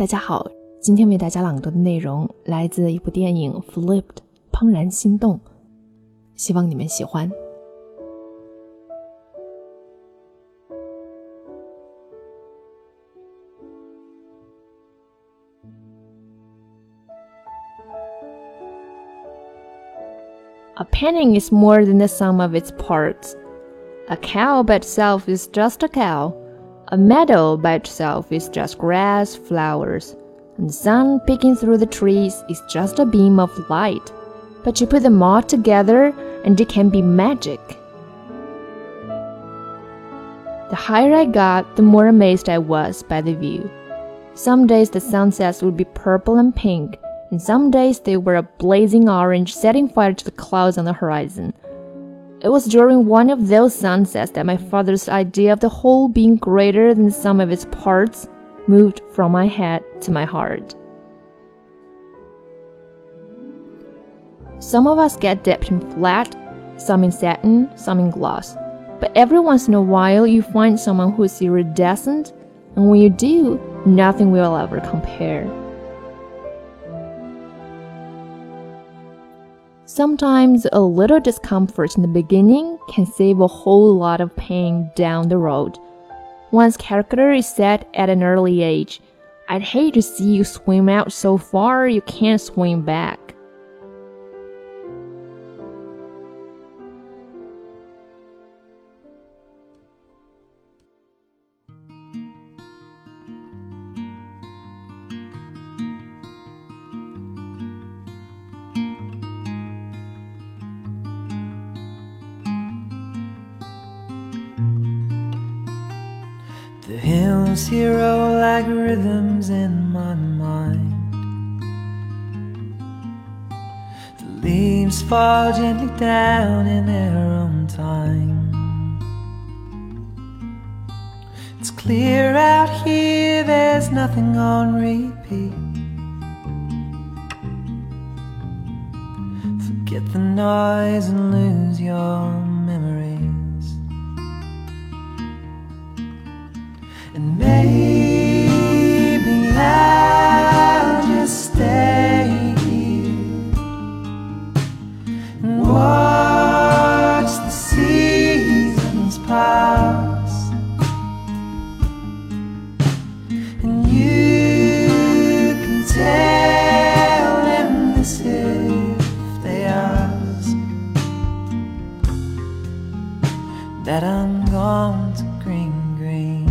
大家好，今天为大家朗读的内容来自一部电影《Flipped》怦然心动，希望你们喜欢。A painting is more than the sum of its parts. A cow by itself is just a cow. A meadow by itself is just grass, flowers. And the sun peeking through the trees is just a beam of light. But you put them all together and it can be magic. The higher I got, the more amazed I was by the view. Some days the sunsets would be purple and pink, and some days they were a blazing orange, setting fire to the clouds on the horizon. It was during one of those sunsets that my father's idea of the whole being greater than the sum of its parts moved from my head to my heart. Some of us get dipped in flat, some in satin, some in gloss. But every once in a while, you find someone who's iridescent, and when you do, nothing will ever compare. Sometimes a little discomfort in the beginning can save a whole lot of pain down the road. One's character is set at an early age. I'd hate to see you swim out so far you can't swim back. The hills hero like rhythms in my mind. The leaves fall gently down in their own time. It's clear out here, there's nothing on repeat. Forget the noise and lose your memories. And maybe I'll just stay here and watch the seasons pass. And you can tell them this if they ask that I'm gone to green, green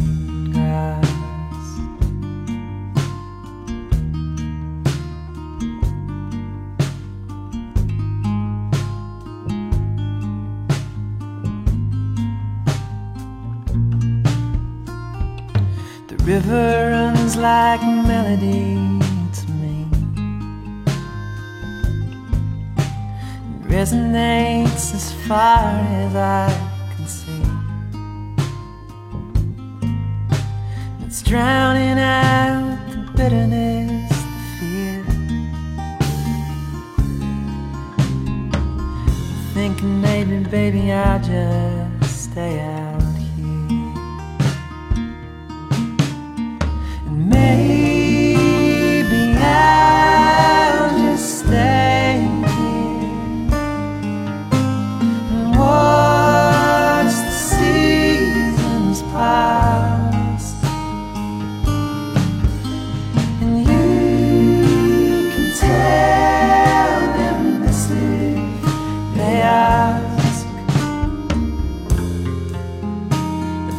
river runs like melody to me. It resonates as far as I drowning out the bitterness, the fear. Thinking maybe, baby, I'll just stay out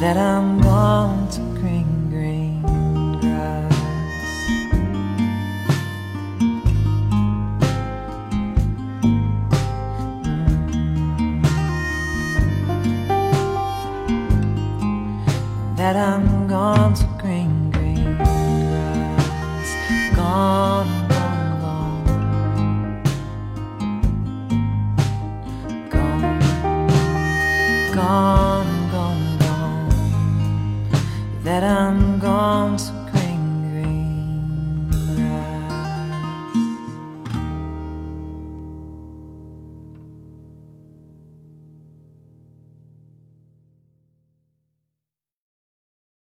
that I'm gone to green, green grass. That I'm gone to green, green grass. Gone. Gone, gone, gone, gone. That I'm